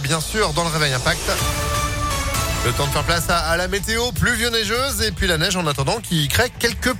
Bien sûr, dans le réveil impact. Le temps de faire place à, la météo pluvio-neigeuse et puis la neige en attendant qui crée quelques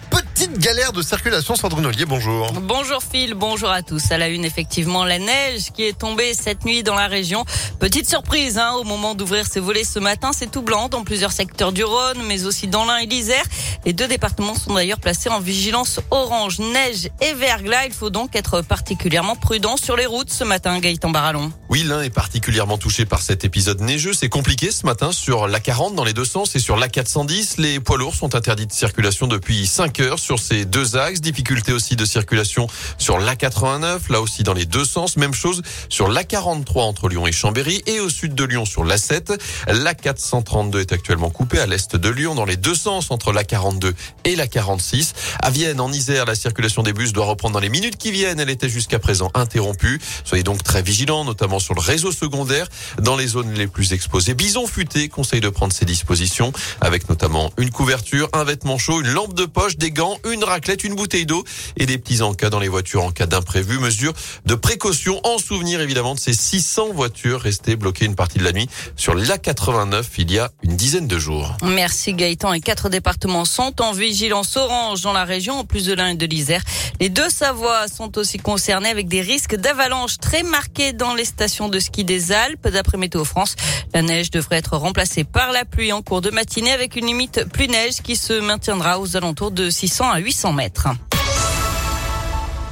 petites galères de circulation. Sandrine Ollier, bonjour. Bonjour Phil, bonjour à tous. À la une, effectivement, la neige qui est tombée cette nuit dans la région. Petite surprise hein, au moment d'ouvrir ses volets ce matin, c'est tout blanc dans plusieurs secteurs du Rhône, mais aussi dans l'Ain et l'Isère. Les deux départements sont d'ailleurs placés en vigilance orange, neige et verglas. Il faut donc être particulièrement prudent sur les routes ce matin, Gaëtan Barallon. Oui, l'Ain est particulièrement touché par cet épisode neigeux. C'est compliqué ce matin sur l'A40 dans les deux sens et sur l'A410. Les poids lourds sont interdits de circulation depuis 5 heures sur ces deux axes. Difficulté aussi de circulation sur l'A89, là aussi dans les deux sens. Même chose sur l'A43 entre Lyon et Chambéry et au sud de Lyon sur l'A7. L'A432 est actuellement coupé à l'est de Lyon dans les deux sens entre l'A42 et l'A46. À Vienne, en Isère, la circulation des bus doit reprendre dans les minutes qui viennent. Elle était jusqu'à présent interrompue. Soyez donc très vigilants, notamment sur le réseau secondaire, dans les zones les plus exposées. Bison futé conseille de prendre ses dispositions, avec notamment une couverture, un vêtement chaud, une lampe de poche, des gants, une raclette, une bouteille d'eau et des petits encas dans les voitures en cas d'imprévu. Mesure de précaution en souvenir évidemment de ces 600 voitures restées bloquées une partie de la nuit sur l'A89 il y a une dizaine de jours. Merci Gaëtan. Et quatre départements sont en vigilance orange dans la région, en plus de l'Ain et de l'Isère. Les deux Savoies sont aussi concernés avec des risques d'avalanche très marqués dans les stations de ski des Alpes. D'après Météo France, la neige devrait être remplacée par la pluie en cours de matinée avec une limite pluie neige qui se maintiendra aux alentours de 600 à 800 mètres.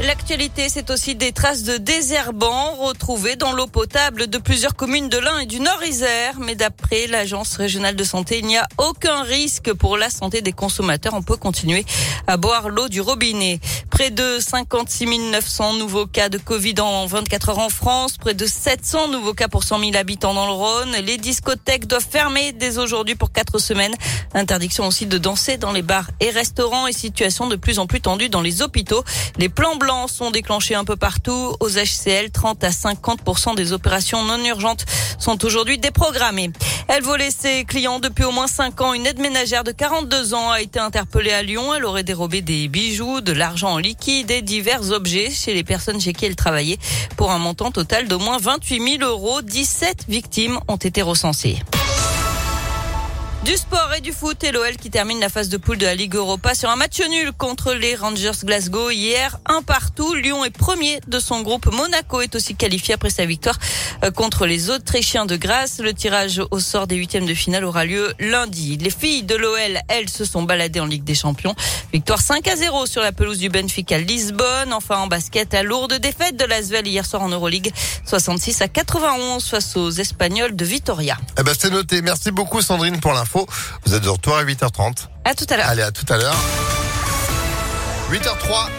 L'actualité, c'est aussi des traces de désherbants retrouvées dans l'eau potable de plusieurs communes de l'Ain et du Nord-Isère. Mais d'après l'Agence régionale de santé, il n'y a aucun risque pour la santé des consommateurs. On peut continuer à boire l'eau du robinet. Près de 56 900 nouveaux cas de Covid en 24 heures en France, près de 700 nouveaux cas pour 100 000 habitants dans le Rhône. Les discothèques doivent fermer dès aujourd'hui pour quatre semaines. Interdiction aussi de danser dans les bars et restaurants et situation de plus en plus tendue dans les hôpitaux. Les plans blancs sont déclenchés un peu partout. Aux HCL, 30 à 50% des opérations non urgentes sont aujourd'hui déprogrammées. Elle volait ses clients depuis au moins 5 ans. Une aide ménagère de 42 ans a été interpellée à Lyon. Elle aurait dérobé des bijoux, de l'argent en liquide et divers objets chez les personnes chez qui elle travaillait pour un montant total d'au moins 28 000 euros. 17 victimes ont été recensées. Du sport et du foot et l'OL qui termine la phase de poule de la Ligue Europa sur un match nul contre les Rangers Glasgow hier. Un partout. Lyon est premier de son groupe. Monaco est aussi qualifié après sa victoire euh, contre les Autrichiens de Grasse. Le tirage au sort des huitièmes de finale aura lieu lundi. Les filles de l'OL, elles, se sont baladées en Ligue des Champions. Victoire 5 à 0 sur la pelouse du Benfica Lisbonne. Enfin en basket, à lourde défaite de l'Asvel hier soir en Euroleague. 66 à 91 face aux Espagnols de Vitoria. Eh ben, c'est noté. Merci beaucoup Sandrine pour l'info. Vous êtes de retour à 8h30. À tout à l'heure. Allez, à tout à l'heure. 8h03.